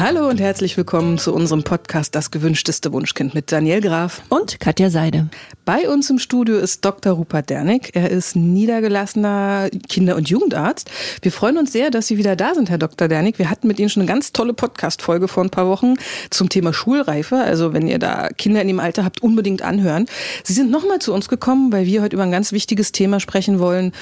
Hallo und herzlich willkommen zu unserem Podcast Das gewünschteste Wunschkind mit Daniel Graf und Katja Seide. Bei uns im Studio ist Dr. Rupert Dernick. Er ist niedergelassener Kinder- und Jugendarzt. Wir freuen uns sehr, dass Sie wieder da sind, Herr Dr. Dernick. Wir hatten mit Ihnen schon eine ganz tolle Podcast-Folge vor ein paar Wochen zum Thema Schulreife. Also wenn ihr da Kinder in dem Alter habt, unbedingt anhören. Sie sind nochmal zu uns gekommen, weil wir heute über ein ganz wichtiges Thema sprechen wollen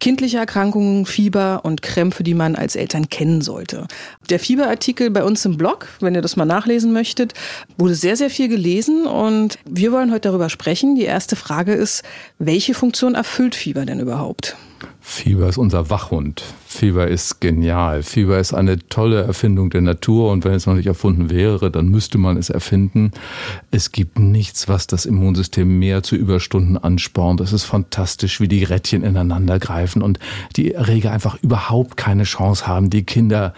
kindliche Erkrankungen, Fieber und Krämpfe, die man als Eltern kennen sollte. Der Fieberartikel bei uns im Blog, wenn ihr das mal nachlesen möchtet, wurde sehr, sehr viel gelesen und wir wollen heute darüber sprechen. Die erste Frage ist, welche Funktion erfüllt Fieber denn überhaupt? Fieber ist unser Wachhund. Fieber ist genial. Fieber ist eine tolle Erfindung der Natur und wenn es noch nicht erfunden wäre, dann müsste man es erfinden. Es gibt nichts, was das Immunsystem mehr zu Überstunden anspornt. Es ist fantastisch, wie die Rädchen ineinander greifen und die Erreger einfach überhaupt keine Chance haben. Die Kinder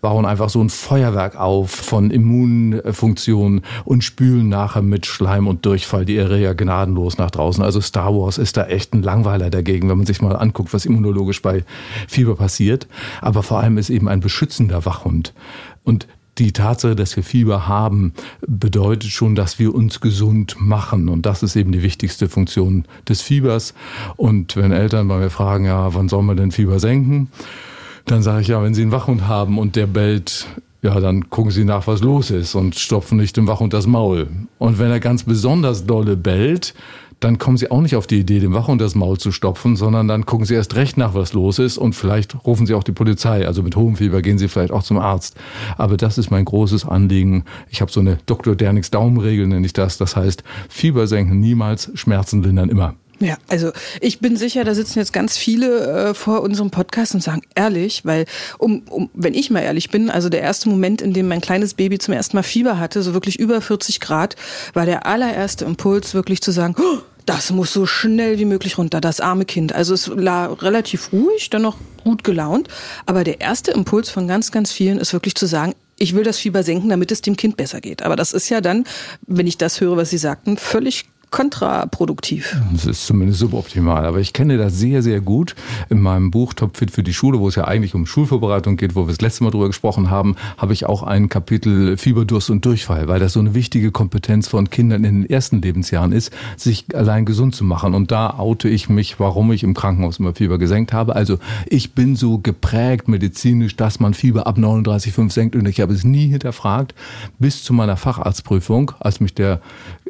bauen einfach so ein Feuerwerk auf von Immunfunktionen und spülen nachher mit Schleim und Durchfall die Erreger gnadenlos nach draußen. Also Star Wars ist da echt ein Langweiler dagegen, wenn man sich mal anguckt, was immunologisch bei Fieber passiert passiert, aber vor allem ist eben ein beschützender Wachhund. Und die Tatsache, dass wir Fieber haben, bedeutet schon, dass wir uns gesund machen. Und das ist eben die wichtigste Funktion des Fiebers. Und wenn Eltern bei mir fragen, ja, wann soll man denn Fieber senken? Dann sage ich ja, wenn sie einen Wachhund haben und der bellt ja, dann gucken Sie nach, was los ist und stopfen nicht dem Wachhund das Maul. Und wenn er ganz besonders dolle bellt, dann kommen sie auch nicht auf die Idee, dem Wachhund das Maul zu stopfen, sondern dann gucken sie erst recht nach, was los ist und vielleicht rufen sie auch die Polizei. Also mit hohem Fieber gehen sie vielleicht auch zum Arzt. Aber das ist mein großes Anliegen. Ich habe so eine Dr. Dernix Daumenregel, nenne ich das. Das heißt, Fieber senken niemals, Schmerzen lindern immer. Ja, also ich bin sicher, da sitzen jetzt ganz viele äh, vor unserem Podcast und sagen ehrlich, weil um, um, wenn ich mal ehrlich bin, also der erste Moment, in dem mein kleines Baby zum ersten Mal Fieber hatte, so wirklich über 40 Grad, war der allererste Impuls wirklich zu sagen, oh, das muss so schnell wie möglich runter, das arme Kind. Also es war relativ ruhig, dann noch gut gelaunt. Aber der erste Impuls von ganz, ganz vielen ist wirklich zu sagen, ich will das Fieber senken, damit es dem Kind besser geht. Aber das ist ja dann, wenn ich das höre, was Sie sagten, völlig kontraproduktiv. Das ist zumindest suboptimal. Aber ich kenne das sehr, sehr gut. In meinem Buch Topfit für die Schule, wo es ja eigentlich um Schulvorbereitung geht, wo wir das letzte Mal drüber gesprochen haben, habe ich auch ein Kapitel Fieberdurst und Durchfall, weil das so eine wichtige Kompetenz von Kindern in den ersten Lebensjahren ist, sich allein gesund zu machen. Und da oute ich mich, warum ich im Krankenhaus immer Fieber gesenkt habe. Also ich bin so geprägt medizinisch, dass man Fieber ab 39,5 senkt und ich habe es nie hinterfragt bis zu meiner Facharztprüfung, als mich der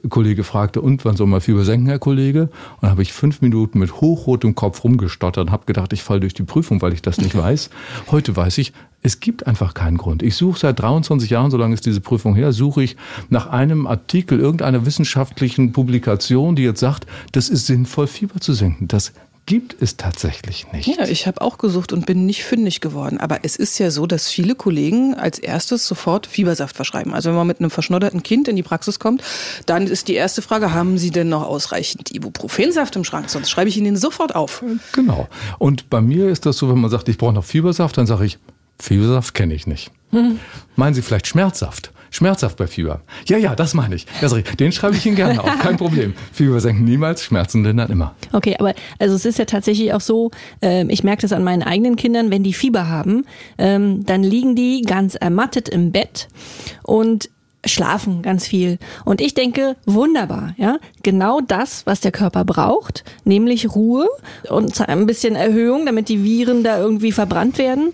Kollege fragte, und wann soll man Fieber senken, Herr Kollege? Und dann habe ich fünf Minuten mit hochrotem Kopf rumgestottert und habe gedacht, ich falle durch die Prüfung, weil ich das nicht weiß. Heute weiß ich, es gibt einfach keinen Grund. Ich suche seit 23 Jahren, so lange ist diese Prüfung her, suche ich nach einem Artikel irgendeiner wissenschaftlichen Publikation, die jetzt sagt, das ist sinnvoll, Fieber zu senken. Das gibt es tatsächlich nicht. Ja, ich habe auch gesucht und bin nicht fündig geworden. Aber es ist ja so, dass viele Kollegen als erstes sofort Fiebersaft verschreiben. Also wenn man mit einem verschnodderten Kind in die Praxis kommt, dann ist die erste Frage, haben Sie denn noch ausreichend Ibuprofensaft im Schrank? Sonst schreibe ich Ihnen sofort auf. Genau. Und bei mir ist das so, wenn man sagt, ich brauche noch Fiebersaft, dann sage ich, Fiebersaft kenne ich nicht. Hm. Meinen Sie vielleicht Schmerzsaft? Schmerzhaft bei Fieber. Ja, ja, das meine ich. Den schreibe ich Ihnen gerne auf. Kein Problem. Fieber senken niemals, Schmerzen lindern immer. Okay, aber also es ist ja tatsächlich auch so, äh, ich merke das an meinen eigenen Kindern, wenn die Fieber haben, ähm, dann liegen die ganz ermattet im Bett und schlafen ganz viel. Und ich denke, wunderbar, ja. Genau das, was der Körper braucht, nämlich Ruhe und ein bisschen Erhöhung, damit die Viren da irgendwie verbrannt werden.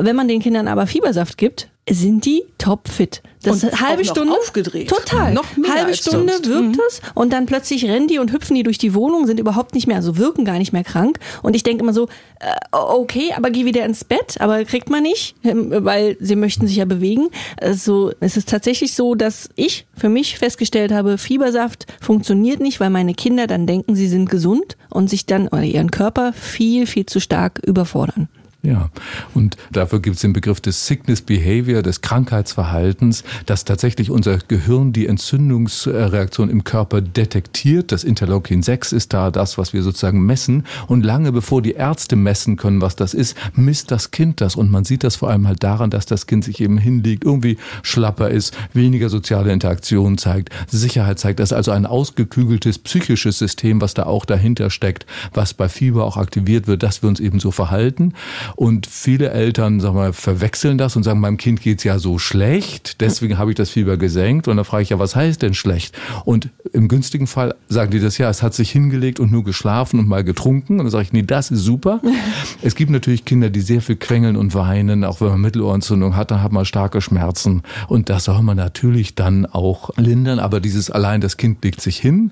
Wenn man den Kindern aber Fiebersaft gibt, sind die topfit. Das und halbe Stunde aufgedreht. Total. Noch mehr halbe Stunde sonst. wirkt mhm. es und dann plötzlich rennen die und hüpfen die durch die Wohnung, sind überhaupt nicht mehr, also wirken gar nicht mehr krank. Und ich denke immer so, äh, okay, aber geh wieder ins Bett, aber kriegt man nicht, ähm, weil sie möchten sich ja bewegen. Also es ist tatsächlich so, dass ich für mich festgestellt habe, Fiebersaft funktioniert nicht, weil meine Kinder dann denken, sie sind gesund und sich dann oder ihren Körper viel, viel zu stark überfordern. Ja, und dafür gibt es den Begriff des Sickness Behavior, des Krankheitsverhaltens, dass tatsächlich unser Gehirn die Entzündungsreaktion im Körper detektiert. Das Interleukin 6 ist da das, was wir sozusagen messen. Und lange bevor die Ärzte messen können, was das ist, misst das Kind das. Und man sieht das vor allem halt daran, dass das Kind sich eben hinlegt, irgendwie schlapper ist, weniger soziale Interaktion zeigt, Sicherheit zeigt. Das ist also ein ausgeklügeltes psychisches System, was da auch dahinter steckt, was bei Fieber auch aktiviert wird, dass wir uns eben so verhalten. Und viele Eltern, sag mal, verwechseln das und sagen, meinem Kind geht's ja so schlecht, deswegen habe ich das Fieber gesenkt. Und dann frage ich ja, was heißt denn schlecht? Und im günstigen Fall sagen die das ja, es hat sich hingelegt und nur geschlafen und mal getrunken. Und dann sage ich, nee, das ist super. es gibt natürlich Kinder, die sehr viel quengeln und weinen, auch wenn man Mittelohrentzündung hat, dann hat man starke Schmerzen. Und das soll man natürlich dann auch lindern. Aber dieses allein, das Kind legt sich hin,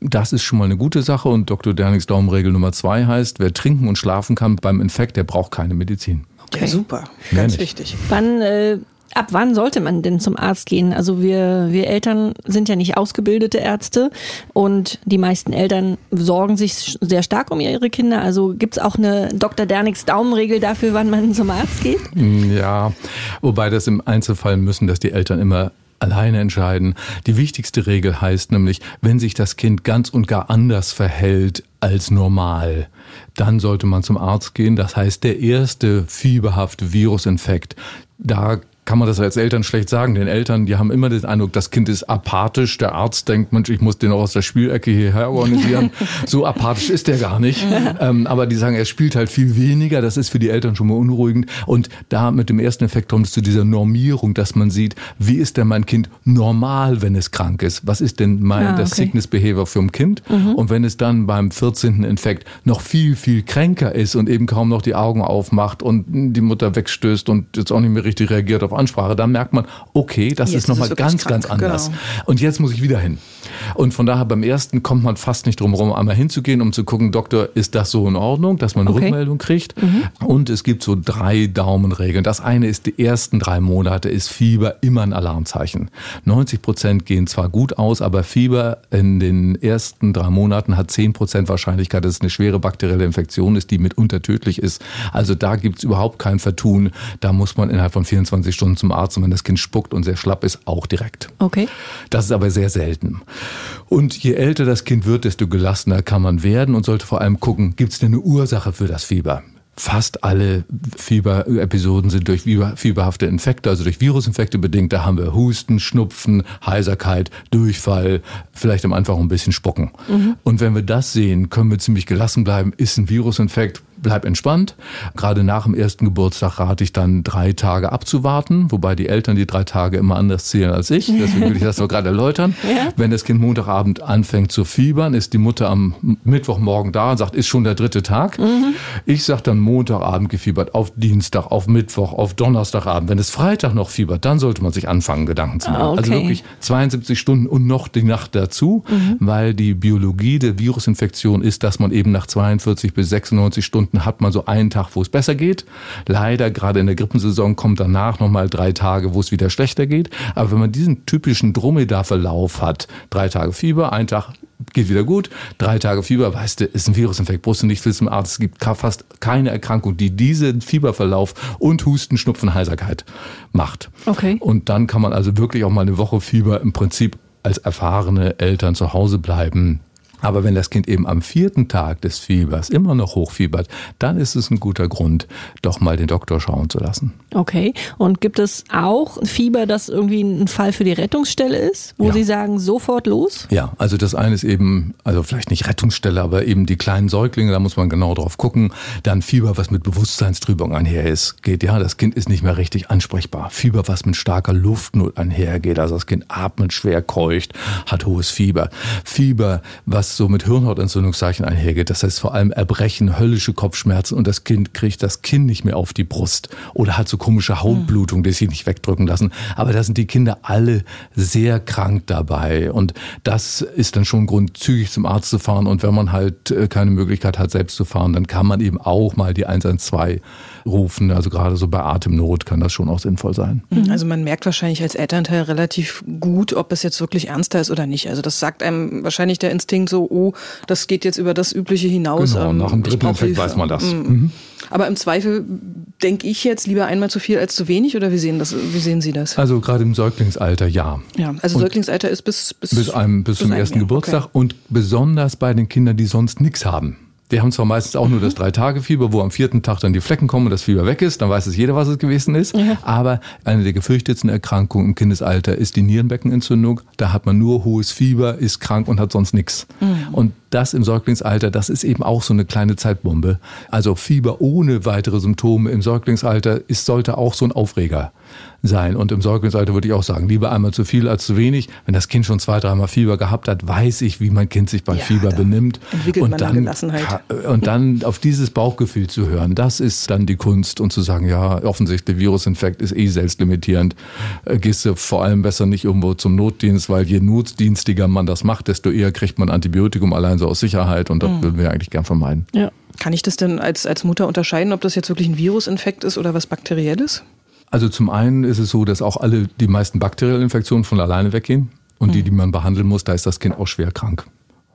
das ist schon mal eine gute Sache. Und Dr. Dernigs Daumenregel Nummer zwei heißt, wer trinken und schlafen kann beim Infekt, der braucht keine Medizin. Okay. Ja, super. Ganz wichtig. Wann äh, Ab wann sollte man denn zum Arzt gehen? Also wir, wir Eltern sind ja nicht ausgebildete Ärzte und die meisten Eltern sorgen sich sehr stark um ihre Kinder. Also gibt's auch eine Dr. Derniks Daumenregel dafür, wann man zum Arzt geht? Ja, wobei das im Einzelfall müssen dass die Eltern immer alleine entscheiden. Die wichtigste Regel heißt nämlich, wenn sich das Kind ganz und gar anders verhält als normal, dann sollte man zum Arzt gehen. Das heißt, der erste fieberhafte Virusinfekt, da kann man das als Eltern schlecht sagen. Den Eltern, die haben immer den Eindruck, das Kind ist apathisch. Der Arzt denkt, Mensch, ich muss den auch aus der Spielecke hierher organisieren. so apathisch ist der gar nicht. ähm, aber die sagen, er spielt halt viel weniger. Das ist für die Eltern schon mal unruhigend. Und da mit dem ersten Effekt kommt es zu dieser Normierung, dass man sieht, wie ist denn mein Kind normal, wenn es krank ist? Was ist denn mein, ah, okay. das Sickness Behavior für ein Kind? Mhm. Und wenn es dann beim 14. Infekt noch viel, viel kränker ist und eben kaum noch die Augen aufmacht und die Mutter wegstößt und jetzt auch nicht mehr richtig reagiert auf Ansprache, dann merkt man, okay, das jetzt ist nochmal ganz, krank, ganz anders. Genau. Und jetzt muss ich wieder hin. Und von daher beim ersten kommt man fast nicht drum herum, einmal hinzugehen, um zu gucken, Doktor, ist das so in Ordnung, dass man eine okay. Rückmeldung kriegt. Mhm. Und es gibt so drei Daumenregeln. Das eine ist, die ersten drei Monate ist Fieber immer ein Alarmzeichen. 90 Prozent gehen zwar gut aus, aber Fieber in den ersten drei Monaten hat 10 Prozent Wahrscheinlichkeit, dass es eine schwere bakterielle Infektion ist, die mitunter tödlich ist. Also da gibt es überhaupt kein Vertun. Da muss man innerhalb von 24 Stunden zum Arzt und wenn das Kind spuckt und sehr schlapp ist, auch direkt. Okay. Das ist aber sehr selten. Und je älter das Kind wird, desto gelassener kann man werden und sollte vor allem gucken, gibt es denn eine Ursache für das Fieber? Fast alle Fieberepisoden sind durch fieberhafte Infekte, also durch Virusinfekte bedingt. Da haben wir Husten, Schnupfen, Heiserkeit, Durchfall, vielleicht am Anfang ein bisschen Spucken. Mhm. Und wenn wir das sehen, können wir ziemlich gelassen bleiben. Ist ein Virusinfekt, bleib entspannt. Gerade nach dem ersten Geburtstag rate ich dann drei Tage abzuwarten, wobei die Eltern die drei Tage immer anders zählen als ich. Deswegen will ich das gerade erläutern. Ja. Wenn das Kind Montagabend anfängt zu fiebern, ist die Mutter am Mittwochmorgen da und sagt, ist schon der dritte Tag. Mhm. Ich sage dann Montagabend gefiebert, auf Dienstag, auf Mittwoch, auf Donnerstagabend. Wenn es Freitag noch fiebert, dann sollte man sich anfangen, Gedanken zu machen. Ah, also okay. Also wirklich 72 Stunden und noch die Nacht dazu, mhm. weil die Biologie der Virusinfektion ist, dass man eben nach 42 bis 96 Stunden Stunden hat man so einen Tag, wo es besser geht. Leider, gerade in der Grippensaison, kommt danach nochmal drei Tage, wo es wieder schlechter geht. Aber wenn man diesen typischen Dromedar-Verlauf hat, drei Tage Fieber, ein Tag geht wieder gut, drei Tage Fieber, weißt du, ist ein Virusinfekt, brauchst du nicht viel zum Arzt. Es gibt fast keine Erkrankung, die diesen Fieberverlauf und Husten, Schnupfen, Heiserkeit macht. Okay. Und dann kann man also wirklich auch mal eine Woche Fieber im Prinzip als erfahrene Eltern zu Hause bleiben aber wenn das Kind eben am vierten Tag des Fiebers immer noch hochfiebert, dann ist es ein guter Grund, doch mal den Doktor schauen zu lassen. Okay. Und gibt es auch Fieber, das irgendwie ein Fall für die Rettungsstelle ist, wo ja. Sie sagen, sofort los? Ja, also das eine ist eben, also vielleicht nicht Rettungsstelle, aber eben die kleinen Säuglinge, da muss man genau drauf gucken. Dann Fieber, was mit Bewusstseinstrübung einher geht. Ja, das Kind ist nicht mehr richtig ansprechbar. Fieber, was mit starker Luftnot einhergeht. Also das Kind atmet schwer, keucht, hat hohes Fieber. Fieber, was so mit Hirnhautentzündungszeichen einhergeht. Das heißt vor allem Erbrechen, höllische Kopfschmerzen und das Kind kriegt das Kinn nicht mehr auf die Brust oder hat so komische Hautblutung, die sich nicht wegdrücken lassen. Aber da sind die Kinder alle sehr krank dabei und das ist dann schon ein Grund, zügig zum Arzt zu fahren und wenn man halt äh, keine Möglichkeit hat, selbst zu fahren, dann kann man eben auch mal die 112 rufen. Also gerade so bei Atemnot kann das schon auch sinnvoll sein. Mhm. Also man merkt wahrscheinlich als Elternteil relativ gut, ob es jetzt wirklich ernster ist oder nicht. Also das sagt einem wahrscheinlich der Instinkt so, oh, das geht jetzt über das Übliche hinaus. Genau, nach dem dritten Infekt weiß man das. Mhm. Aber im Zweifel denke ich jetzt lieber einmal zu viel als zu wenig oder wie sehen, das, wie sehen Sie das? Also gerade im Säuglingsalter ja. Ja, also und Säuglingsalter ist bis, bis, bis, einem, bis, bis zum ersten Jahr. Geburtstag okay. und besonders bei den Kindern, die sonst nichts haben. Die haben zwar meistens auch mhm. nur das Drei-Tage-Fieber, wo am vierten Tag dann die Flecken kommen und das Fieber weg ist, dann weiß es jeder, was es gewesen ist. Ja. Aber eine der gefürchtetsten Erkrankungen im Kindesalter ist die Nierenbeckenentzündung. Da hat man nur hohes Fieber, ist krank und hat sonst nichts. Mhm. Und das im Säuglingsalter, das ist eben auch so eine kleine Zeitbombe. Also Fieber ohne weitere Symptome im Säuglingsalter ist, sollte auch so ein Aufreger sein. Und im Säuglingsalter würde ich auch sagen, lieber einmal zu viel als zu wenig. Wenn das Kind schon zwei, dreimal Fieber gehabt hat, weiß ich, wie mein Kind sich bei ja, Fieber benimmt. Entwickelt und man dann, Gelassenheit. Und dann auf dieses Bauchgefühl zu hören, das ist dann die Kunst und zu sagen, ja, offensichtlich Virusinfekt ist eh selbstlimitierend. Äh, gehst du vor allem besser nicht irgendwo zum Notdienst, weil je notdienstiger man das macht, desto eher kriegt man Antibiotikum allein so aus Sicherheit und das mhm. würden wir eigentlich gern vermeiden. Ja. Kann ich das denn als, als Mutter unterscheiden, ob das jetzt wirklich ein Virusinfekt ist oder was Bakterielles? Also zum einen ist es so, dass auch alle die meisten bakteriellen Infektionen von alleine weggehen. Und die, mhm. die man behandeln muss, da ist das Kind auch schwer krank.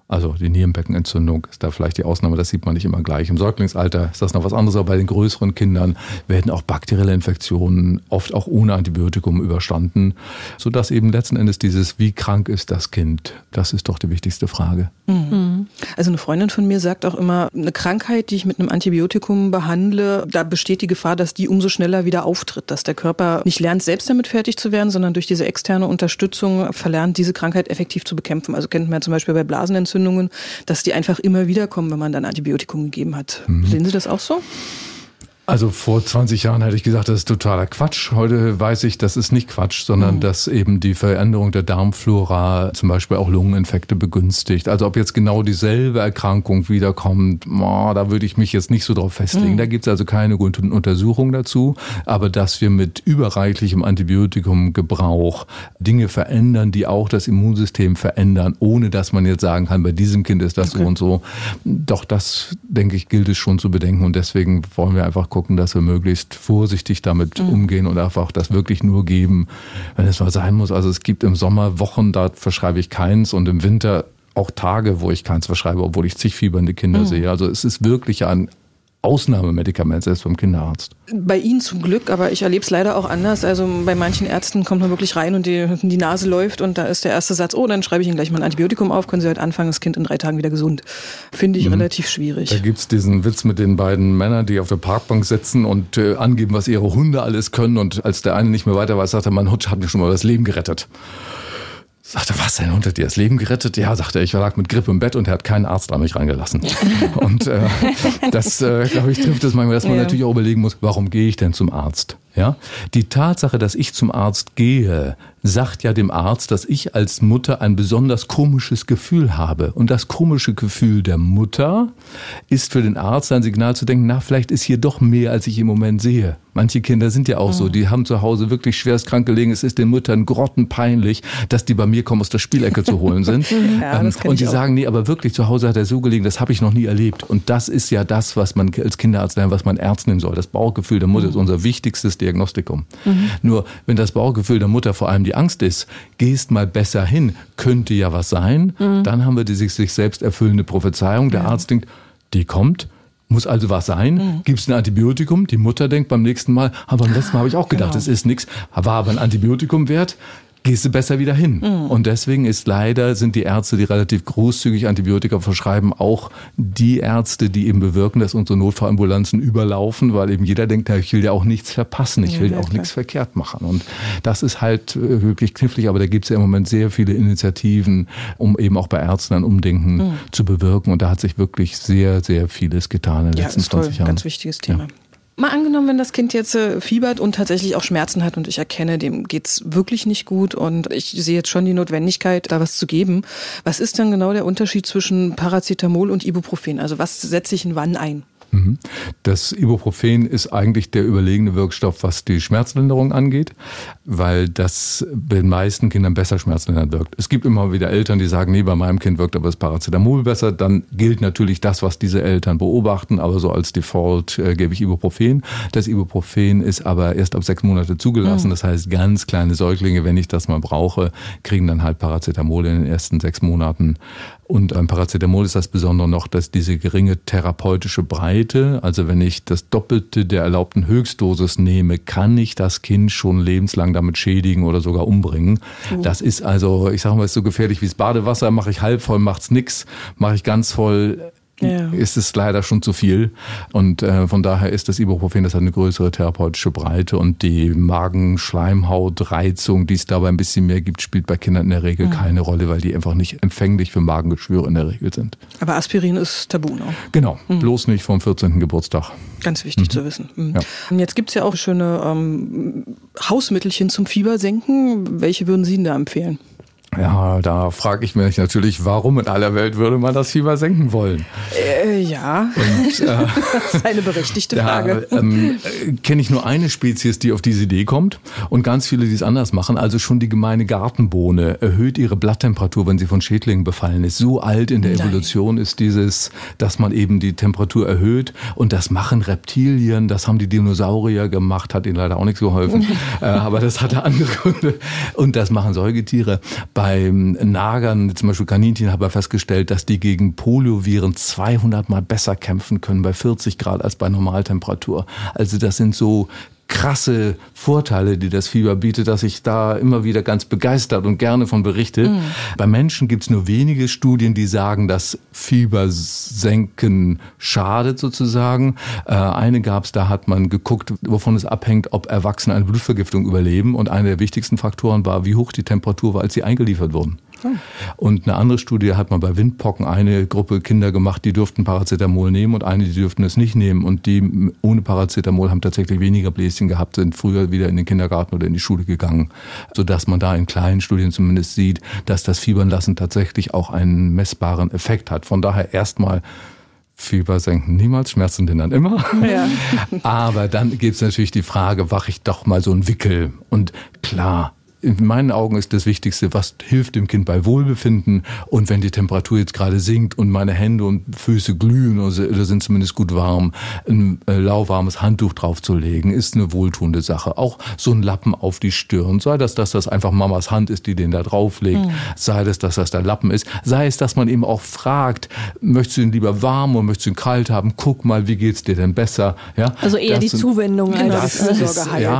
Also die Nierenbeckenentzündung ist da vielleicht die Ausnahme, das sieht man nicht immer gleich. Im Säuglingsalter ist das noch was anderes, aber bei den größeren Kindern werden auch bakterielle Infektionen oft auch ohne Antibiotikum überstanden, sodass eben letzten Endes dieses, wie krank ist das Kind, das ist doch die wichtigste Frage. Mhm. Also eine Freundin von mir sagt auch immer, eine Krankheit, die ich mit einem Antibiotikum behandle, da besteht die Gefahr, dass die umso schneller wieder auftritt, dass der Körper nicht lernt, selbst damit fertig zu werden, sondern durch diese externe Unterstützung verlernt, diese Krankheit effektiv zu bekämpfen. Also kennt man ja zum Beispiel bei Blasenentzündungen Entzündungen, dass die einfach immer wieder kommen, wenn man dann Antibiotikum gegeben hat. Mhm. Sehen Sie das auch so? Also vor 20 Jahren hätte ich gesagt, das ist totaler Quatsch. Heute weiß ich, das ist nicht Quatsch, sondern mhm. dass eben die Veränderung der Darmflora zum Beispiel auch Lungeninfekte begünstigt. Also ob jetzt genau dieselbe Erkrankung wiederkommt, oh, da würde ich mich jetzt nicht so drauf festlegen. Mhm. Da gibt es also keine guten Untersuchungen dazu. Aber dass wir mit überreichlichem Antibiotikumgebrauch Dinge verändern, die auch das Immunsystem verändern, ohne dass man jetzt sagen kann, bei diesem Kind ist das okay. so und so. Doch das, denke ich, gilt es schon zu bedenken. Und deswegen wollen wir einfach gucken, dass wir möglichst vorsichtig damit mhm. umgehen und einfach das wirklich nur geben, wenn es mal sein muss. Also es gibt im Sommer Wochen, da verschreibe ich keins und im Winter auch Tage, wo ich keins verschreibe, obwohl ich zig fiebernde Kinder mhm. sehe. Also es ist wirklich ein Ausnahmemedikament, selbst beim Kinderarzt. Bei Ihnen zum Glück, aber ich erlebe es leider auch anders. Also bei manchen Ärzten kommt man wirklich rein und die, die Nase läuft und da ist der erste Satz, oh, dann schreibe ich Ihnen gleich mal ein Antibiotikum auf, können Sie heute anfangen, das Kind in drei Tagen wieder gesund. Finde ich mhm. relativ schwierig. Da gibt es diesen Witz mit den beiden Männern, die auf der Parkbank sitzen und äh, angeben, was ihre Hunde alles können und als der eine nicht mehr weiter weiß, sagt er, mein Hund hat mir schon mal das Leben gerettet. Sagte, was, dein Hund hat dir das Leben gerettet? Ja, sagte er, ich lag mit Grippe im Bett und er hat keinen Arzt an mich reingelassen. und äh, das, äh, glaube ich, trifft es manchmal, dass man ja. natürlich auch überlegen muss, warum gehe ich denn zum Arzt? Ja, die Tatsache, dass ich zum Arzt gehe, sagt ja dem Arzt, dass ich als Mutter ein besonders komisches Gefühl habe. Und das komische Gefühl der Mutter ist für den Arzt ein Signal zu denken, na, vielleicht ist hier doch mehr, als ich im Moment sehe. Manche Kinder sind ja auch mhm. so, die haben zu Hause wirklich schwerst krank gelegen. Es ist den Müttern grottenpeinlich, dass die bei mir kommen, aus der Spielecke zu holen sind. ja, ähm, und die sagen, nee, aber wirklich zu Hause hat er so gelegen, das habe ich noch nie erlebt. Und das ist ja das, was man als Kinderarzt lernt, was man Ernst nehmen soll. Das Bauchgefühl der Mutter mhm. ist unser wichtigstes Diagnostikum. Mhm. Nur, wenn das Bauchgefühl der Mutter vor allem die Angst ist, gehst mal besser hin, könnte ja was sein, mhm. dann haben wir die sich, sich selbst erfüllende Prophezeiung. Der ja. Arzt denkt, die kommt, muss also was sein. Mhm. Gibt es ein Antibiotikum? Die Mutter denkt beim nächsten Mal, aber beim letzten Mal habe ich auch gedacht, genau. es ist nichts, war aber ein Antibiotikum wert gehst du besser wieder hin. Mhm. Und deswegen ist leider, sind die Ärzte, die relativ großzügig Antibiotika verschreiben, auch die Ärzte, die eben bewirken, dass unsere Notfallambulanzen überlaufen, weil eben jeder denkt, ich will ja auch nichts verpassen, ich will ja, auch klar. nichts verkehrt machen. Und das ist halt äh, wirklich knifflig, aber da gibt es ja im Moment sehr viele Initiativen, um eben auch bei Ärzten ein Umdenken mhm. zu bewirken. Und da hat sich wirklich sehr, sehr vieles getan in den ja, letzten 20 Jahren. Ganz wichtiges Thema. Ja. Mal angenommen, wenn das Kind jetzt äh, fiebert und tatsächlich auch Schmerzen hat und ich erkenne, dem geht's wirklich nicht gut und ich sehe jetzt schon die Notwendigkeit, da was zu geben. Was ist dann genau der Unterschied zwischen Paracetamol und Ibuprofen? Also was setze ich in wann ein? Mhm. Das Ibuprofen ist eigentlich der überlegene Wirkstoff, was die Schmerzlinderung angeht, weil das bei den meisten Kindern besser schmerzlindernd wirkt. Es gibt immer wieder Eltern, die sagen, nee, bei meinem Kind wirkt aber das Paracetamol besser. Dann gilt natürlich das, was diese Eltern beobachten, aber so als Default äh, gebe ich Ibuprofen. Das Ibuprofen ist aber erst ab sechs Monate zugelassen. Mhm. Das heißt, ganz kleine Säuglinge, wenn ich das mal brauche, kriegen dann halt Paracetamol in den ersten sechs Monaten. Und beim Paracetamol ist das Besondere noch, dass diese geringe therapeutische Breite, also wenn ich das Doppelte der erlaubten Höchstdosis nehme, kann ich das Kind schon lebenslang damit schädigen oder sogar umbringen. Mhm. Das ist also, ich sage mal, ist so gefährlich wie das Badewasser, mache ich halb voll, macht's nix, mache ich ganz voll, ja. ist es leider schon zu viel. Und äh, von daher ist das Ibuprofen, das hat eine größere therapeutische Breite und die Magenschleimhautreizung, die es dabei ein bisschen mehr gibt, spielt bei Kindern in der Regel mhm. keine Rolle, weil die einfach nicht empfänglich für Magengeschwüre in der Regel sind. Aber Aspirin ist tabu, ne? Genau, mhm. bloß nicht vom 14. Geburtstag. Ganz wichtig mhm. zu wissen. Mhm. Ja. Jetzt gibt es ja auch schöne ähm, Hausmittelchen zum Fiebersenken. Welche würden Sie denn da empfehlen? Ja, da frage ich mich natürlich, warum in aller Welt würde man das Fieber senken wollen? Äh, ja, Und, äh, das ist eine berechtigte Frage. Ja, ähm, Kenne ich nur eine Spezies, die auf diese Idee kommt und ganz viele, die es anders machen. Also schon die gemeine Gartenbohne erhöht ihre Blatttemperatur, wenn sie von Schädlingen befallen ist. So alt in der Nein. Evolution ist dieses, dass man eben die Temperatur erhöht und das machen Reptilien, das haben die Dinosaurier gemacht, hat ihnen leider auch nichts geholfen, äh, aber das hatte andere Gründe und das machen Säugetiere. Bei beim Nagern, zum Beispiel Kaninchen, habe ich festgestellt, dass die gegen Polioviren 200 mal besser kämpfen können bei 40 Grad als bei Normaltemperatur. Also das sind so krasse Vorteile, die das Fieber bietet, dass ich da immer wieder ganz begeistert und gerne von berichte. Mhm. Bei Menschen gibt es nur wenige Studien, die sagen, dass Fieber senken schadet sozusagen. Äh, eine gab es, da hat man geguckt, wovon es abhängt, ob Erwachsene eine Blutvergiftung überleben. Und einer der wichtigsten Faktoren war, wie hoch die Temperatur war, als sie eingeliefert wurden. Und eine andere Studie hat man bei Windpocken eine Gruppe Kinder gemacht, die durften Paracetamol nehmen und eine, die dürften es nicht nehmen. Und die ohne Paracetamol haben tatsächlich weniger Bläschen gehabt, sind früher wieder in den Kindergarten oder in die Schule gegangen. Sodass man da in kleinen Studien zumindest sieht, dass das Fiebernlassen tatsächlich auch einen messbaren Effekt hat. Von daher erstmal Fieber senken niemals, Schmerzen lindern immer. Ja. Aber dann gibt es natürlich die Frage, wache ich doch mal so ein Wickel? Und klar, in meinen Augen ist das Wichtigste, was hilft dem Kind bei Wohlbefinden. Und wenn die Temperatur jetzt gerade sinkt und meine Hände und Füße glühen oder sind zumindest gut warm, ein äh, lauwarmes Handtuch draufzulegen, ist eine wohltuende Sache. Auch so ein Lappen auf die Stirn, sei das, dass das einfach Mamas Hand ist, die den da drauflegt, mhm. sei das, dass das der Lappen ist, sei es, dass man eben auch fragt, möchtest du ihn lieber warm oder möchtest du ihn kalt haben? Guck mal, wie geht's dir denn besser? Ja, also eher die Zuwendung als das ist, ja. ja.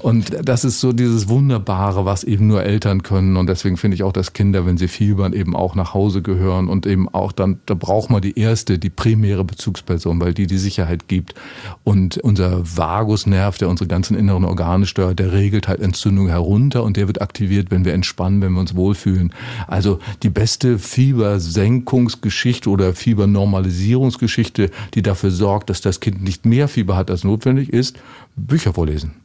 Und das ist so dieses Wunderbare, was eben nur Eltern können. Und deswegen finde ich auch, dass Kinder, wenn sie fiebern, eben auch nach Hause gehören und eben auch dann, da braucht man die erste, die primäre Bezugsperson, weil die die Sicherheit gibt. Und unser Vagusnerv, der unsere ganzen inneren Organe steuert, der regelt halt Entzündung herunter und der wird aktiviert, wenn wir entspannen, wenn wir uns wohlfühlen. Also die beste Fiebersenkungsgeschichte oder Fiebernormalisierungsgeschichte, die dafür sorgt, dass das Kind nicht mehr Fieber hat, als notwendig ist, Bücher vorlesen.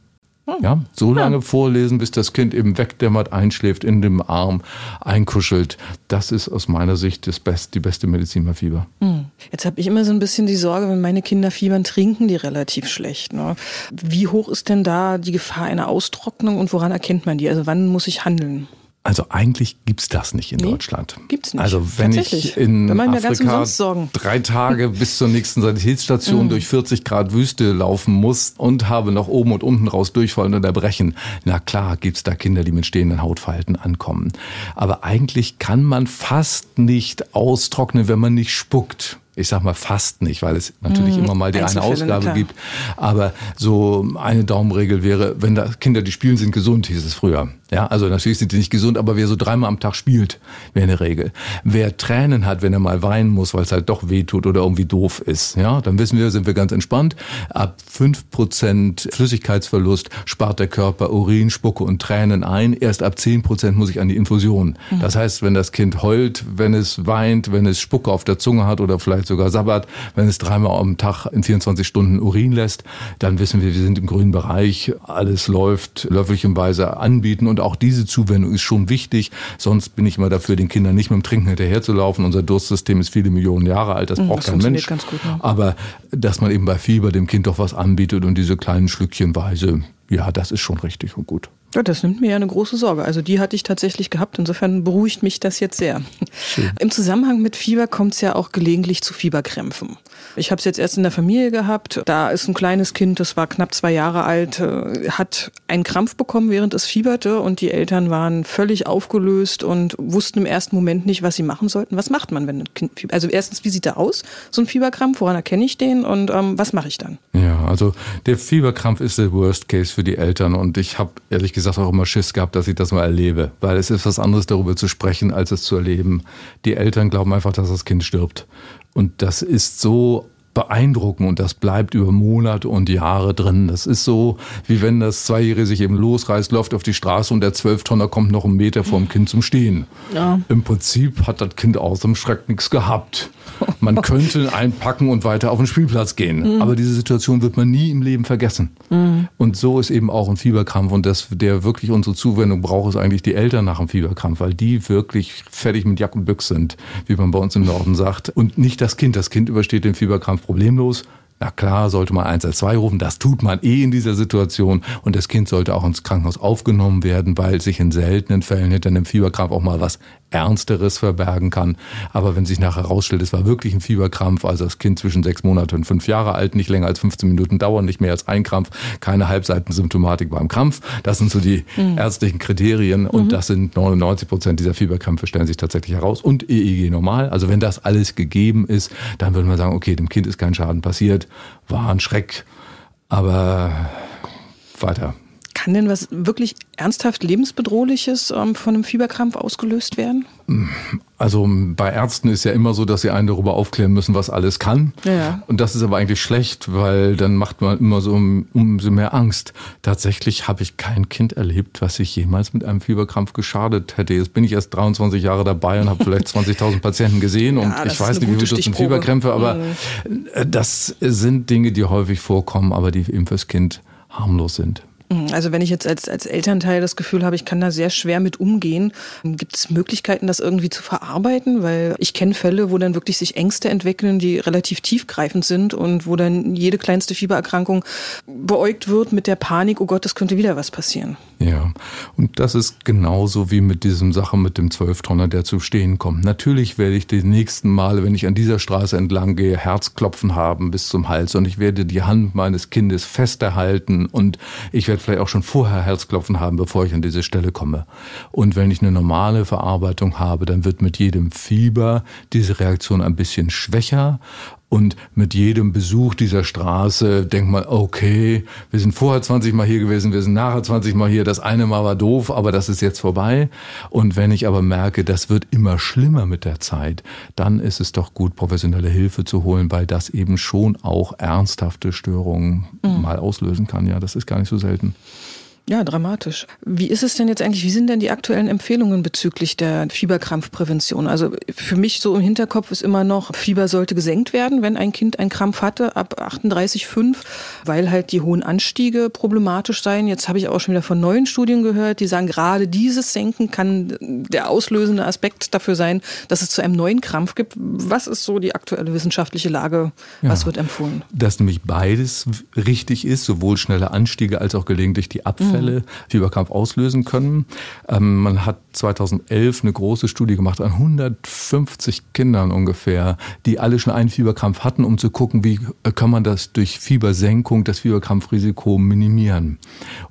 Ja, so lange ja. vorlesen, bis das Kind eben wegdämmert, einschläft, in dem Arm einkuschelt. Das ist aus meiner Sicht das Best, die beste Medizin bei Fieber. Hm. Jetzt habe ich immer so ein bisschen die Sorge, wenn meine Kinder fiebern, trinken die relativ schlecht. Ne? Wie hoch ist denn da die Gefahr einer Austrocknung und woran erkennt man die? Also wann muss ich handeln? Also eigentlich gibt's das nicht in nee, Deutschland. Gibt's nicht. Also wenn ich in Afrika drei Tage bis zur nächsten Sanitätsstation mm. durch 40 Grad Wüste laufen muss und habe noch oben und unten raus durchfallen und erbrechen, na klar gibt's da Kinder, die mit stehenden Hautfalten ankommen. Aber eigentlich kann man fast nicht austrocknen, wenn man nicht spuckt ich sag mal fast nicht, weil es natürlich mhm. immer mal die eine Ausgabe klar. gibt. Aber so eine Daumenregel wäre, wenn da Kinder, die spielen, sind gesund, hieß es früher. Ja, also natürlich sind die nicht gesund, aber wer so dreimal am Tag spielt, wäre eine Regel. Wer Tränen hat, wenn er mal weinen muss, weil es halt doch weh tut oder irgendwie doof ist, ja, dann wissen wir, sind wir ganz entspannt. Ab fünf Prozent Flüssigkeitsverlust spart der Körper Urin, Spucke und Tränen ein. Erst ab zehn Prozent muss ich an die Infusion. Mhm. Das heißt, wenn das Kind heult, wenn es weint, wenn es Spucke auf der Zunge hat oder vielleicht sogar Sabbat, wenn es dreimal am Tag in 24 Stunden Urin lässt, dann wissen wir, wir sind im grünen Bereich, alles läuft löffelchenweise anbieten und Und auch diese Zuwendung ist schon wichtig. Sonst bin ich immer dafür, den Kindern nicht mit dem Trinken hinterherzulaufen. Unser Durstsystem ist viele Millionen Jahre alt, das hm, braucht das kein Mensch. Ganz gut, ja. Aber dass man eben bei Fieber dem Kind doch was anbietet und diese kleinen Schlückchenweise, ja, das ist schon richtig und gut. Ja, das nimmt mir ja eine große Sorge. Also die hatte ich tatsächlich gehabt. Insofern beruhigt mich das jetzt sehr. Schön. Im Zusammenhang mit Fieber kommt es ja auch gelegentlich zu Fieberkrämpfen. Ich habe es jetzt erst in der Familie gehabt. Da ist ein kleines Kind, das war knapp zwei Jahre alt, äh, hat einen Krampf bekommen, während es fieberte. Und die Eltern waren völlig aufgelöst und wussten im ersten Moment nicht, was sie machen sollten. Was macht man, wenn ein Kind fieber? Also erstens, wie sieht er aus, so ein Fieberkrampf? Woran erkenne ich den? Und ähm, was mache ich dann? Ja, also der Fieberkrampf ist der Worst Case für die Eltern. Und ich habe ehrlich gesagt gesagt auch immer Schiss gehabt, dass ich das mal erlebe. Weil es ist was anderes, darüber zu sprechen, als es zu erleben. Die Eltern glauben einfach, dass das Kind stirbt. Und das ist so beeindrucken und das bleibt über Monate und Jahre drin. Das ist so, wie wenn das Zweijährige sich eben losreißt, läuft auf die Straße und der Zwölftonner kommt noch einen Meter vor dem Kind zum Stehen. Ja. Im Prinzip hat das Kind aus dem Schreck nichts gehabt. Man könnte einpacken und weiter auf den Spielplatz gehen. Mhm. Aber diese Situation wird man nie im Leben vergessen. Mhm. Und so ist eben auch ein Fieberkrampf. Und das, der wirklich unsere Zuwendung braucht, ist eigentlich die Eltern nach dem Fieberkrampf, weil die wirklich fertig mit Jack und Büchs sind, wie man bei uns im Norden sagt. Und nicht das Kind. Das Kind übersteht den Fieberkrampf problemlos. Na klar, sollte man 112 rufen, das tut man eh in dieser Situation und das Kind sollte auch ins Krankenhaus aufgenommen werden, weil sich in seltenen Fällen hinter einem Fieberkrampf auch mal was Ernsteres verbergen kann. Aber wenn sich nachher herausstellt, es war wirklich ein Fieberkrampf, also das Kind zwischen sechs Monate und fünf Jahre alt, nicht länger als 15 Minuten dauern, nicht mehr als ein Krampf, keine Halbseitensymptomatik beim Krampf. Das sind so die mhm. ärztlichen Kriterien und mhm. das sind 99 Prozent dieser Fieberkrämpfe stellen sich tatsächlich heraus und EEG normal. Also wenn das alles gegeben ist, dann würde man sagen, okay, dem Kind ist kein Schaden passiert war ein Schreck. Aber weiter. Kann denn was wirklich ernsthaft lebensbedrohliches ähm, von einem Fieberkrampf ausgelöst werden? Also bei Ärzten ist ja immer so, dass sie einen darüber aufklären müssen, was alles kann. Ja. Und das ist aber eigentlich schlecht, weil dann macht man immer so um, umso mehr Angst. Tatsächlich habe ich kein Kind erlebt, was sich jemals mit einem Fieberkrampf geschadet hätte. Jetzt bin ich erst 23 Jahre dabei und habe vielleicht 20.000 Patienten gesehen und ja, ich weiß nicht, wie viele Dutzend Fieberkrämpfe, aber mhm. das sind Dinge, die häufig vorkommen, aber die eben fürs Kind harmlos sind. Mhm. Also wenn ich jetzt als, als Elternteil das Gefühl habe, ich kann da sehr schwer mit umgehen, gibt es Möglichkeiten, das irgendwie zu verarbeiten? Weil ich kenne Fälle, wo dann wirklich sich Ängste entwickeln, die relativ tiefgreifend sind und wo dann jede kleinste Fiebererkrankung beäugt wird mit der Panik, oh Gott, das könnte wieder was passieren. Ja, und das ist genauso wie mit diesem Sache mit dem Zwölftonner, der zu stehen kommt. Natürlich werde ich die nächsten Male, wenn ich an dieser Straße entlang gehe, Herzklopfen haben bis zum Hals und ich werde die Hand meines Kindes fester und ich werde vielleicht auch schon vorher Herzklopfen haben, bevor ich an diese Stelle komme. Und wenn ich eine normale Verarbeitung habe, dann wird mit jedem Fieber diese Reaktion ein bisschen schwächer und mit jedem Besuch dieser Straße denkt man, okay, wir sind vorher 20 Mal hier gewesen, wir sind nachher 20 Mal hier. Das eine Mal war doof, aber das ist jetzt vorbei. Und wenn ich aber merke, das wird immer schlimmer mit der Zeit, dann ist es doch gut, professionelle Hilfe zu holen, weil das eben schon auch ernsthafte Störungen mhm. mal auslösen kann. Ja, das ist gar nicht so selten. Ja, dramatisch. Wie ist es denn jetzt eigentlich, wie sind denn die aktuellen Empfehlungen bezüglich der Fieberkrampfprävention? Also für mich so im Hinterkopf ist immer noch, Fieber sollte gesenkt werden, wenn ein Kind einen Krampf hatte, ab 38,5, weil halt die hohen Anstiege problematisch seien. Jetzt habe ich auch schon wieder von neuen Studien gehört, die sagen, gerade dieses Senken kann der auslösende Aspekt dafür sein, dass es zu einem neuen Krampf gibt. Was ist so die aktuelle wissenschaftliche Lage? Was ja, wird empfohlen? Dass nämlich beides richtig ist, sowohl schnelle Anstiege als auch gelegentlich die Abfälle. Fälle Fieberkrampf auslösen können. Ähm, man hat 2011 eine große Studie gemacht an 150 Kindern ungefähr, die alle schon einen Fieberkrampf hatten, um zu gucken, wie äh, kann man das durch Fiebersenkung, das Fieberkrampfrisiko minimieren.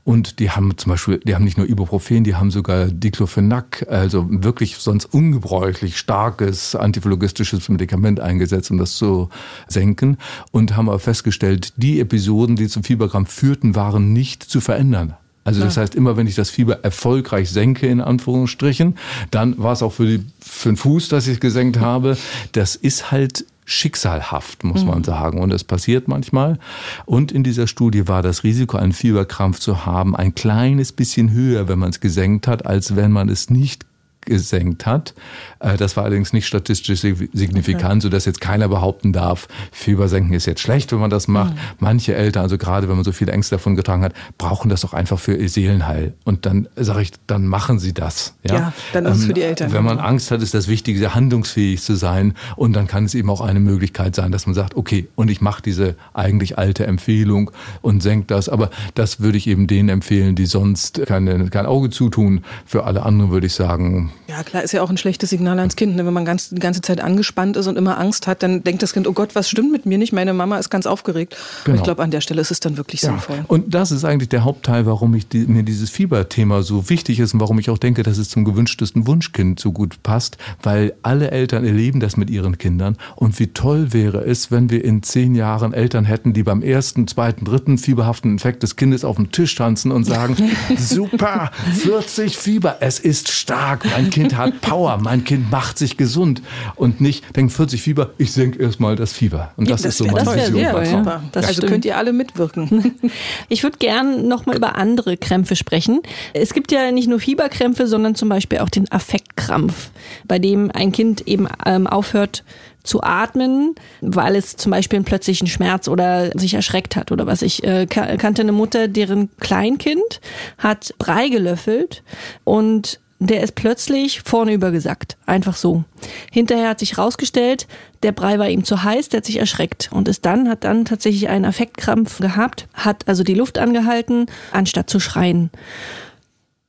Und die haben zum Beispiel, die haben nicht nur Ibuprofen, die haben sogar Diclofenac, also wirklich sonst ungebräuchlich starkes antiphlogistisches Medikament eingesetzt, um das zu senken. Und haben aber festgestellt, die Episoden, die zum Fieberkrampf führten, waren nicht zu verändern. Also das heißt, immer wenn ich das Fieber erfolgreich senke, in Anführungsstrichen, dann war es auch für, die, für den Fuß, dass ich es gesenkt habe. Das ist halt schicksalhaft, muss man mhm. sagen. Und es passiert manchmal. Und in dieser Studie war das Risiko, einen Fieberkrampf zu haben, ein kleines bisschen höher, wenn man es gesenkt hat, als wenn man es nicht gesenkt hat. Äh, das war allerdings nicht statistisch signifikant, sodass jetzt keiner behaupten darf, Fieber senken ist jetzt schlecht, wenn man das macht. Mhm. Manche Eltern, also gerade wenn man so viele Ängste davon getragen hat, brauchen das doch einfach für ihr Seelenheil. Und dann sage ich, dann machen sie das. Ja, ja dann ist es für die ähm, Eltern. Wenn man Angst hat, ist das Wichtige, handlungsfähig zu sein. Und dann kann es eben auch eine Möglichkeit sein, dass man sagt, okay, und ich mache diese eigentlich alte Empfehlung und senke das. Aber das würde ich eben denen empfehlen, die sonst keine, kein Auge zutun. Für alle anderen würde ich sagen. Ja, klar, ist ja auch ein schlechtes Signal ans Kind. Ne? Wenn man ganz, die ganze Zeit angespannt ist und immer Angst hat, dann denkt das Kind, oh Gott, was stimmt mit mir nicht? Meine Mama ist ganz aufgeregt. Genau. ich glaube, an der Stelle ist es dann wirklich ja. sinnvoll. Und das ist eigentlich der Hauptteil, warum ich die, mir dieses Fieberthema so wichtig ist und warum ich auch denke, dass es zum gewünschtesten Wunschkind so gut passt, weil alle Eltern erleben das mit ihren Kindern. Und wie toll wäre es, wenn wir in zehn Jahren Eltern hätten, die beim ersten, zweiten, dritten fieberhaften Infekt des Kindes auf dem Tisch tanzen und sagen, super, 40 Fieber, es ist stark, mein Kind hat Power, mein Kind macht sich gesund und nicht denkt 40 Fieber, ich senke erstmal das Fieber. Und das, ja, das ist so meine Vision. Ja, ja. also stimmt. könnt ihr alle mitwirken. Ich würde gern nochmal über andere Krämpfe sprechen. Es gibt ja nicht nur Fieberkrämpfe, sondern zum Beispiel auch den Affektkrampf, bei dem ein Kind eben ähm, aufhört zu atmen, weil es zum Beispiel einen plötzlichen Schmerz oder sich erschreckt hat oder was. Ich äh, kannte eine Mutter, deren Kleinkind hat Brei gelöffelt und der ist plötzlich vorne übergesackt. Einfach so. Hinterher hat sich rausgestellt, der Brei war ihm zu heiß, der hat sich erschreckt und ist dann, hat dann tatsächlich einen Affektkrampf gehabt, hat also die Luft angehalten, anstatt zu schreien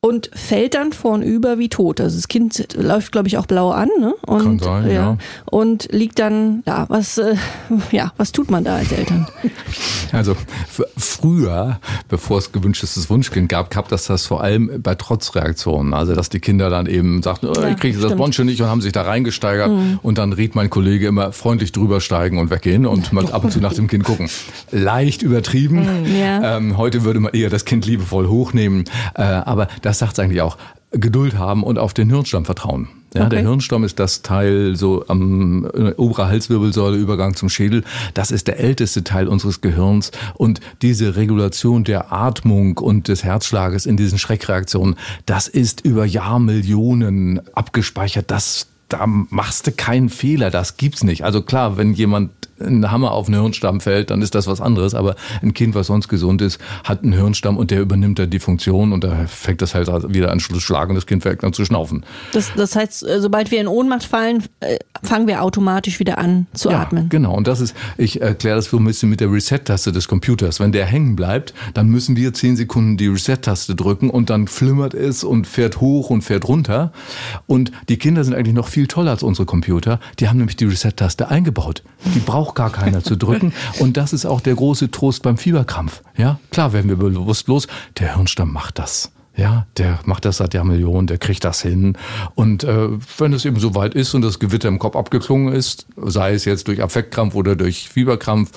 und fällt dann vornüber wie tot. Also das Kind läuft, glaube ich, auch blau an, ne? Und, Kann sein, ja. ja. Und liegt dann, ja, was, äh, ja, was tut man da als Eltern? Also früher, bevor es gewünschtes Wunschkind gab, gab das das vor allem bei Trotzreaktionen. Also dass die Kinder dann eben sagten, oh, ich kriege das Bonche nicht und haben sich da reingesteigert mhm. und dann riet mein Kollege immer freundlich drüber steigen und weggehen und mal ab und zu nach dem Kind gucken. Leicht übertrieben. Mhm, ja. ähm, heute würde man eher das Kind liebevoll hochnehmen. Äh, aber das sagt es eigentlich auch. Geduld haben und auf den Hirnstamm vertrauen. Ja, okay. Der Hirnstamm ist das Teil so am oberer Halswirbelsäule, Übergang zum Schädel. Das ist der älteste Teil unseres Gehirns. Und diese Regulation der Atmung und des Herzschlages in diesen Schreckreaktionen, das ist über Jahrmillionen abgespeichert. Das da machst du keinen Fehler, das gibt's nicht. Also klar, wenn jemand ein Hammer auf einen Hirnstamm fällt, dann ist das was anderes. Aber ein Kind, was sonst gesund ist, hat einen Hirnstamm und der übernimmt dann die Funktion und da fängt das halt wieder an Schluss schlagen, das Kind fängt an zu schnaufen. Das, das heißt, äh, sobald wir in Ohnmacht fallen, äh, fangen wir automatisch wieder an zu ja, atmen. Genau, und das ist, ich erkläre das so ein bisschen mit der Reset-Taste des Computers. Wenn der hängen bleibt, dann müssen wir zehn Sekunden die Reset-Taste drücken und dann flimmert es und fährt hoch und fährt runter. Und die Kinder sind eigentlich noch viel toller als unsere Computer. Die haben nämlich die Reset-Taste eingebaut. Die braucht braucht gar keiner zu drücken. Und das ist auch der große Trost beim Fieberkrampf. Ja, klar werden wir bewusstlos. Der Hirnstamm macht das. Ja, der macht das seit Jahrmillionen, der kriegt das hin. Und äh, wenn es eben so weit ist und das Gewitter im Kopf abgeklungen ist, sei es jetzt durch Affektkrampf oder durch Fieberkrampf,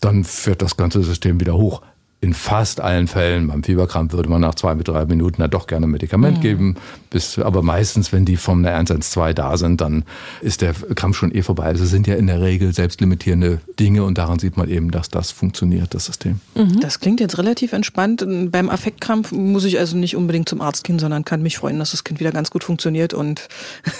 dann fährt das ganze System wieder hoch in fast allen Fällen, beim Fieberkrampf würde man nach zwei bis drei Minuten dann doch gerne ein Medikament mhm. geben. Bis, aber meistens, wenn die vom 112 da sind, dann ist der Krampf schon eh vorbei. Also sind ja in der Regel selbstlimitierende Dinge und daran sieht man eben, dass das funktioniert, das System. Mhm. Das klingt jetzt relativ entspannt. Beim Affektkrampf muss ich also nicht unbedingt zum Arzt gehen, sondern kann mich freuen, dass das Kind wieder ganz gut funktioniert und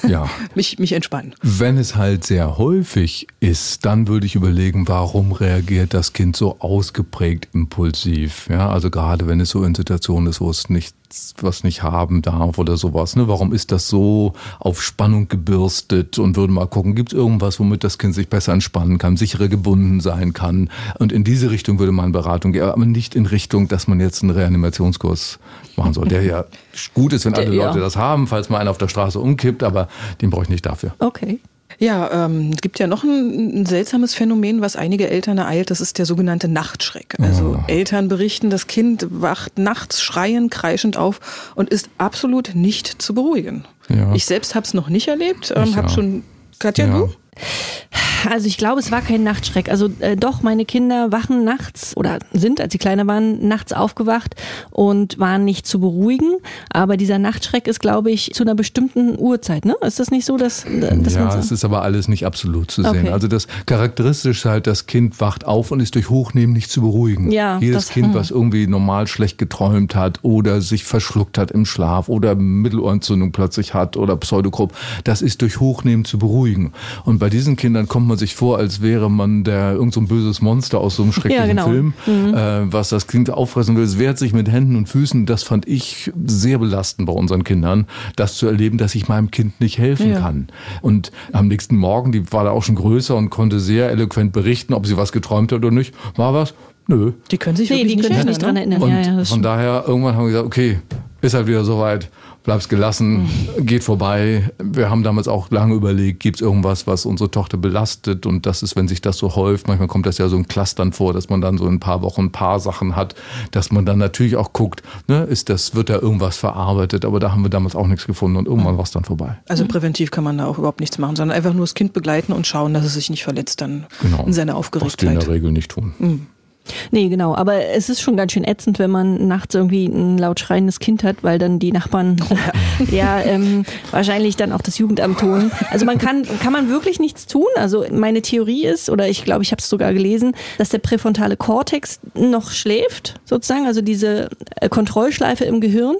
ja. mich, mich entspannen. Wenn es halt sehr häufig ist, dann würde ich überlegen, warum reagiert das Kind so ausgeprägt impulsiv? Impulsiv. Ja, also gerade wenn es so in Situationen ist, wo es nichts, was nicht haben darf oder sowas. Ne? Warum ist das so auf Spannung gebürstet? Und würde mal gucken, gibt es irgendwas, womit das Kind sich besser entspannen kann, sicherer gebunden sein kann? Und in diese Richtung würde man Beratung gehen, aber nicht in Richtung, dass man jetzt einen Reanimationskurs machen soll, der ja gut ist, wenn alle Leute ja. das haben, falls mal einer auf der Straße umkippt, aber den brauche ich nicht dafür. Okay. Ja, ähm, es gibt ja noch ein, ein, seltsames Phänomen, was einige Eltern ereilt. Das ist der sogenannte Nachtschreck. Also oh. Eltern berichten, das Kind wacht nachts schreiend, kreischend auf und ist absolut nicht zu beruhigen. Ja. Ich selbst habe es noch nicht erlebt. Ähm, habe schon Katja, ja. du? Also ich glaube, es war kein Nachtschreck. Also äh, doch, meine Kinder wachen nachts oder sind, als sie kleiner waren, nachts aufgewacht und waren nicht zu beruhigen. Aber dieser Nachtschreck ist, glaube ich, zu einer bestimmten Uhrzeit. Ne? Ist das nicht so, dass, dass ja, man so es ist aber alles nicht absolut zu sehen. Okay. Also das charakteristisch halt, das Kind wacht auf und ist durch Hochnehmen nicht zu beruhigen. Ja, Jedes das- Kind, hm. was irgendwie normal schlecht geträumt hat oder sich verschluckt hat im Schlaf oder Mittelohrentzündung plötzlich hat oder Pseudokrupp, das ist durch Hochnehmen zu beruhigen. Und bei diesen Kindern kommt man sich vor, als wäre man der irgend so ein böses Monster aus so einem schrecklichen Ja, genau. Film, äh, was das Kind auffressen will. Es wehrt sich mit Händen und Füßen. Das fand ich sehr belastend bei unseren Kindern, das zu erleben, dass ich meinem Kind nicht helfen Ja. kann. Und am nächsten Morgen, die war da auch schon größer und konnte sehr eloquent berichten, ob sie was geträumt hat oder nicht. War was? Nö. Die können sich Nee, wirklich die können sich nicht dran erinnern. Und ja, von daher, irgendwann haben wir gesagt, okay, ist halt wieder soweit, bleibst gelassen, Mhm. geht vorbei. Wir haben damals auch lange überlegt, gibt es irgendwas, was unsere Tochter belastet? Und das ist, wenn sich das so häuft, manchmal kommt das ja so in Clustern vor, dass man dann so in ein paar Wochen ein paar Sachen hat, dass man dann natürlich auch guckt, ne, ist das, wird da irgendwas verarbeitet? Aber da haben wir damals auch nichts gefunden und irgendwann war es dann vorbei. Also präventiv kann man da auch überhaupt nichts machen, sondern einfach nur das Kind begleiten und schauen, dass es sich nicht verletzt dann Genau. in seiner Was die in Aufgeregtheit. der Regel nicht tun. Nee, genau. Aber es ist schon ganz schön ätzend, wenn man nachts irgendwie ein laut schreiendes Kind hat, weil dann die Nachbarn ja ähm, wahrscheinlich dann auch das Jugendamt holen. Also man kann, kann man wirklich nichts tun. Also meine Theorie ist, oder ich glaube, ich habe es sogar gelesen, dass der präfrontale Kortex noch schläft, sozusagen, also diese äh, Kontrollschleife im Gehirn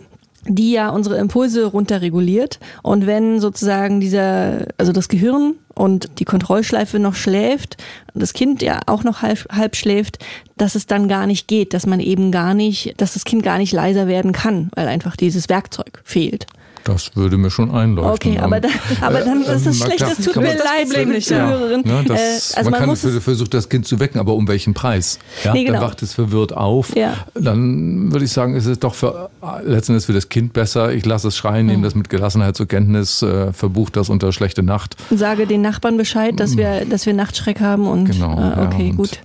die ja unsere Impulse runterreguliert. Und wenn sozusagen dieser, also das Gehirn und die Kontrollschleife noch schläft, das Kind ja auch noch halb, halb schläft, dass es dann gar nicht geht, dass man eben gar nicht, dass das Kind gar nicht leiser werden kann, weil einfach dieses Werkzeug fehlt. Das würde mir schon einleuchten. Okay, aber, dann, aber dann äh, ist es na schlecht, das tut mir leid, liebe nicht, ja. Zuhörerin. Ne, das, Äh, also man, man kann versucht, das Kind zu wecken, aber um welchen Preis? Ja, Nee, genau. Dann wacht es verwirrt auf. Ja. Dann würde ich sagen, ist es doch für letztendlich für das Kind besser. Ich lasse es schreien, nehme das mit Gelassenheit zur Kenntnis, äh, verbucht das unter schlechte Nacht. sage den Nachbarn Bescheid, dass wir, dass wir Nachtschreck haben und Genau, äh, ja, okay, und- gut.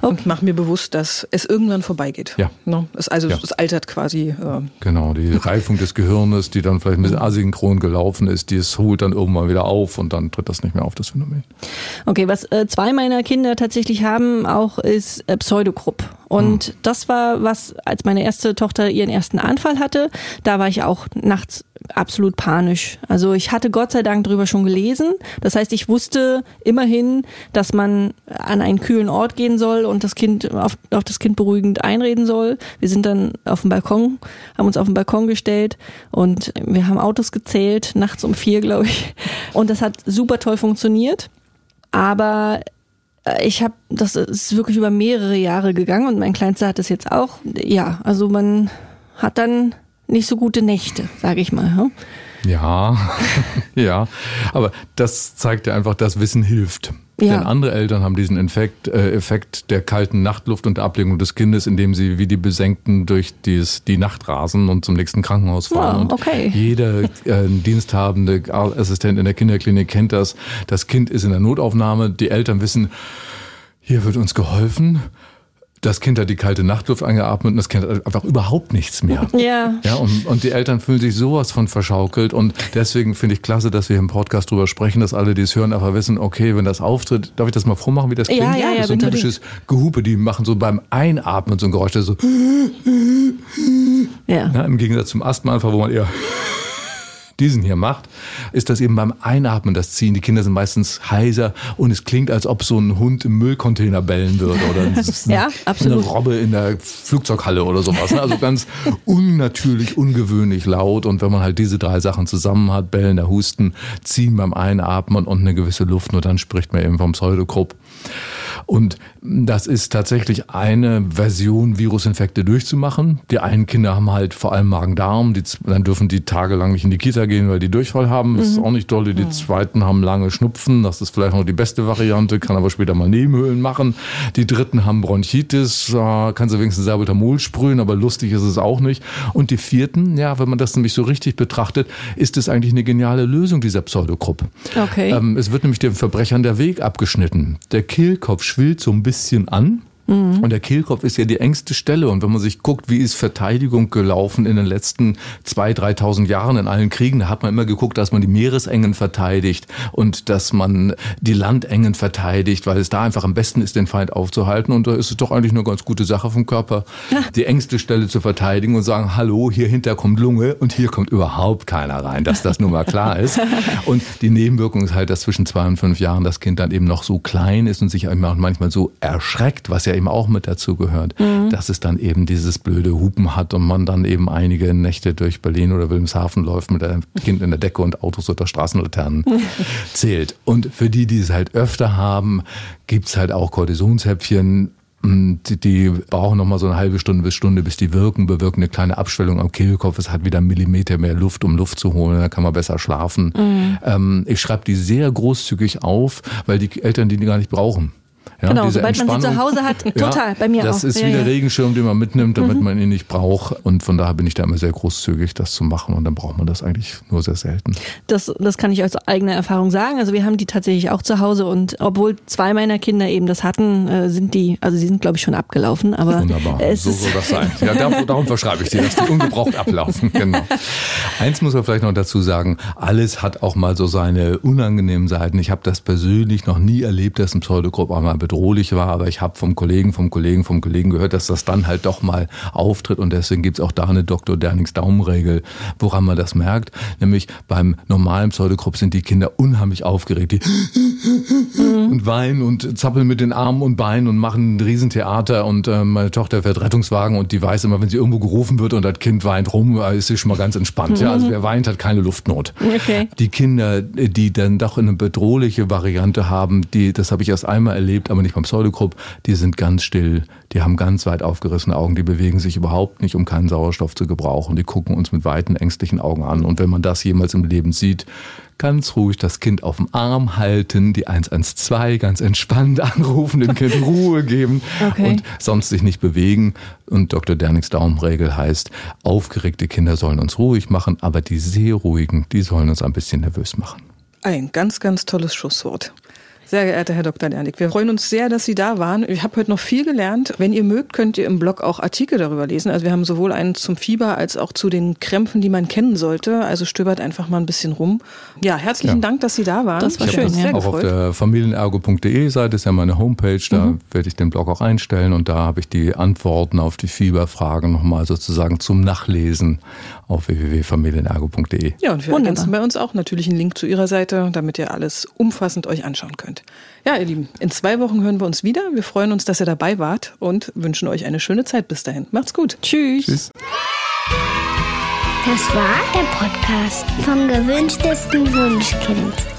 Und mach mir bewusst, dass es irgendwann vorbeigeht. Ja. Ne? Es, also Ja. es altert quasi. Äh, Genau, die Reifung des Gehirnes, die dann vielleicht ein bisschen asynchron gelaufen ist, die es holt dann irgendwann wieder auf und dann tritt das nicht mehr auf, das Phänomen. Okay, was äh, zwei meiner Kinder tatsächlich haben auch ist äh, Pseudokrupp. Und das war was, als meine erste Tochter ihren ersten Anfall hatte, da war ich auch nachts absolut panisch. Also ich hatte Gott sei Dank drüber schon gelesen. Das heißt, ich wusste immerhin, dass man an einen kühlen Ort gehen soll und das Kind auf, auf das Kind beruhigend einreden soll. Wir sind dann auf dem Balkon, haben uns auf den Balkon gestellt und wir haben Autos gezählt, nachts um vier, glaube ich. Und das hat super toll funktioniert. Aber ich habe, das ist wirklich über mehrere Jahre gegangen und mein Kleinster hat das jetzt auch. Ja, also man hat dann nicht so gute Nächte, sage ich mal. hm? Ja, ja, aber das zeigt ja einfach, dass Wissen hilft. Ja. Denn andere Eltern haben diesen Effekt, äh, Effekt der kalten Nachtluft und der Ablenkung des Kindes, indem sie wie die Besenkten durch dies, die Nacht rasen und zum nächsten Krankenhaus fahren. Wow, und okay. jeder äh, diensthabende Assistent in der Kinderklinik kennt das. Das Kind ist in der Notaufnahme, die Eltern wissen, hier wird uns geholfen. Das Kind hat die kalte Nachtluft eingeatmet und das Kind hat einfach überhaupt nichts mehr. Ja. Ja, und, und die Eltern fühlen sich sowas von verschaukelt und deswegen finde ich klasse, dass wir im Podcast drüber sprechen, dass alle, die es hören, einfach wissen, okay, wenn das auftritt, darf ich das mal vormachen, wie das klingt? Ja, ja, ja, das ist so ein typisches Gehupe, die machen so beim Einatmen so ein Geräusch, das so, Ja. ja, im Gegensatz zum Asthmaanfall, wo man eher diesen hier macht, ist das eben beim Einatmen das Ziehen. Die Kinder sind meistens heiser und es klingt, als ob so ein Hund im Müllcontainer bellen würde oder ein- Ja, absolut. eine Robbe in der Flugzeughalle oder sowas. ne? Also ganz unnatürlich, ungewöhnlich laut. Und wenn man halt diese drei Sachen zusammen hat, bellender Husten, Ziehen beim Einatmen und eine gewisse Luft, nur dann spricht man eben vom Pseudokrupp. Und das ist tatsächlich eine Version, Virusinfekte durchzumachen. Die einen Kinder haben halt vor allem Magen-Darm, dann dürfen die tagelang nicht in die Kita gehen, weil die Durchfall haben. Das ist auch nicht dolle. Die zweiten haben lange Schnupfen. Das ist vielleicht noch die beste Variante, kann aber später mal Nebenhöhlen machen. Die dritten haben Bronchitis, äh, kann sie wenigstens Salbutamol sprühen, aber lustig ist es auch nicht. Und die vierten, ja, wenn man das nämlich so richtig betrachtet, ist es eigentlich eine geniale Lösung dieser Pseudokrupp. Okay. Ähm, es wird nämlich den Verbrechern der Weg abgeschnitten. Der Kehlkopf schwillt so ein bisschen an. Mhm. Und der Kehlkopf ist ja die engste Stelle. Und wenn man sich guckt, wie ist Verteidigung gelaufen in den letzten zwei, 3.000 Jahren in allen Kriegen, da hat man immer geguckt, dass man die Meeresengen verteidigt und dass man die Landengen verteidigt, weil es da einfach am besten ist, den Feind aufzuhalten. Und da ist es doch eigentlich eine ganz gute Sache vom Körper, ja. die engste Stelle zu verteidigen und sagen, hallo, hier hinter kommt Lunge und hier kommt überhaupt keiner rein, dass das nun mal klar ist. Und die Nebenwirkung ist halt, dass zwischen zwei und fünf Jahren das Kind dann eben noch so klein ist und sich manchmal so erschreckt, was ja eben auch mit dazu gehört, mhm. dass es dann eben dieses blöde Hupen hat und man dann eben einige Nächte durch Berlin oder Wilhelmshaven läuft mit einem Kind in der Decke und Autos unter Straßenlaternen zählt. Und für die, die es halt öfter haben, gibt's halt auch Kortisonshäppchen, die, die brauchen noch mal so eine halbe Stunde bis Stunde, bis die wirken, bewirken eine kleine Abschwellung am Kehlkopf. Es hat wieder einen Millimeter mehr Luft, um Luft zu holen. Da kann man besser schlafen. Mhm. Ähm, ich schreibe die sehr großzügig auf, weil die Eltern die gar nicht brauchen. Ja, genau, sobald man sie zu Hause hat, total, ja, bei mir das auch. Das ist wie der Regenschirm, den man mitnimmt, damit mhm. man ihn nicht braucht. Und von daher bin ich da immer sehr großzügig, das zu machen. Und dann braucht man das eigentlich nur sehr selten. Das, das kann ich aus eigener Erfahrung sagen. Also wir haben die tatsächlich auch zu Hause und obwohl zwei meiner Kinder eben das hatten, äh, sind die, also sie sind glaube ich schon abgelaufen. Aber Wunderbar, es so soll das sein. Ja, darum, verschreibe ich dir, dass die ungebraucht ablaufen. Genau. Eins muss man vielleicht noch dazu sagen, alles hat auch mal so seine unangenehmen Seiten. Ich habe das persönlich noch nie erlebt, dass ein Pseudogrupp auch mal bedrohlich war, aber ich habe vom Kollegen, vom Kollegen, vom Kollegen gehört, dass das dann halt doch mal auftritt und deswegen gibt's auch da eine Dr. Dernings Daumenregel, woran man das merkt. Nämlich beim normalen Pseudogrupp sind die Kinder unheimlich aufgeregt, die mhm. und weinen und zappeln mit den Armen und Beinen und machen ein Riesentheater und äh, meine Tochter fährt Rettungswagen und die weiß immer, wenn sie irgendwo gerufen wird und das Kind weint rum, äh, ist sie schon mal ganz entspannt. Mhm. Ja, also mhm. wer weint, hat keine Luftnot. Okay. Die Kinder, die dann doch eine bedrohliche Variante haben, die, das habe ich erst einmal erlebt, aber nicht beim Pseudogrupp, die sind ganz still, die haben ganz weit aufgerissene Augen, die bewegen sich überhaupt nicht, um keinen Sauerstoff zu gebrauchen. Die gucken uns mit weiten, ängstlichen Augen an. Und wenn man das jemals im Leben sieht, ganz ruhig das Kind auf dem Arm halten, die 112 ganz entspannt anrufen, dem Kind Ruhe geben okay. und sonst sich nicht bewegen. Und Dr. Dernicks Daumenregel heißt, aufgeregte Kinder sollen uns ruhig machen, aber die sehr ruhigen, die sollen uns ein bisschen nervös machen. Ein ganz, ganz tolles Schusswort. Sehr geehrter Herr Dr. Dernig, wir freuen uns sehr, dass Sie da waren. Ich habe heute noch viel gelernt. Wenn ihr mögt, könnt ihr im Blog auch Artikel darüber lesen. Also wir haben sowohl einen zum Fieber als auch zu den Krämpfen, die man kennen sollte. Also stöbert einfach mal ein bisschen rum. Ja, herzlichen ja. Dank, dass Sie da waren. Das war ich schön. Ja. Auch auf der familienergo.de Seite ist ja meine Homepage. Da mhm. werde ich den Blog auch einstellen und da habe ich die Antworten auf die Fieberfragen nochmal sozusagen zum Nachlesen auf www.familienergo.de. Ja, und wir Wunderbar. ergänzen bei uns auch natürlich einen Link zu Ihrer Seite, damit ihr alles umfassend euch anschauen könnt. Ja, ihr Lieben, in zwei Wochen hören wir uns wieder. Wir freuen uns, dass ihr dabei wart und wünschen euch eine schöne Zeit bis dahin. Macht's gut. Tschüss. Tschüss. Das war der Podcast vom gewünschtesten Wunschkind.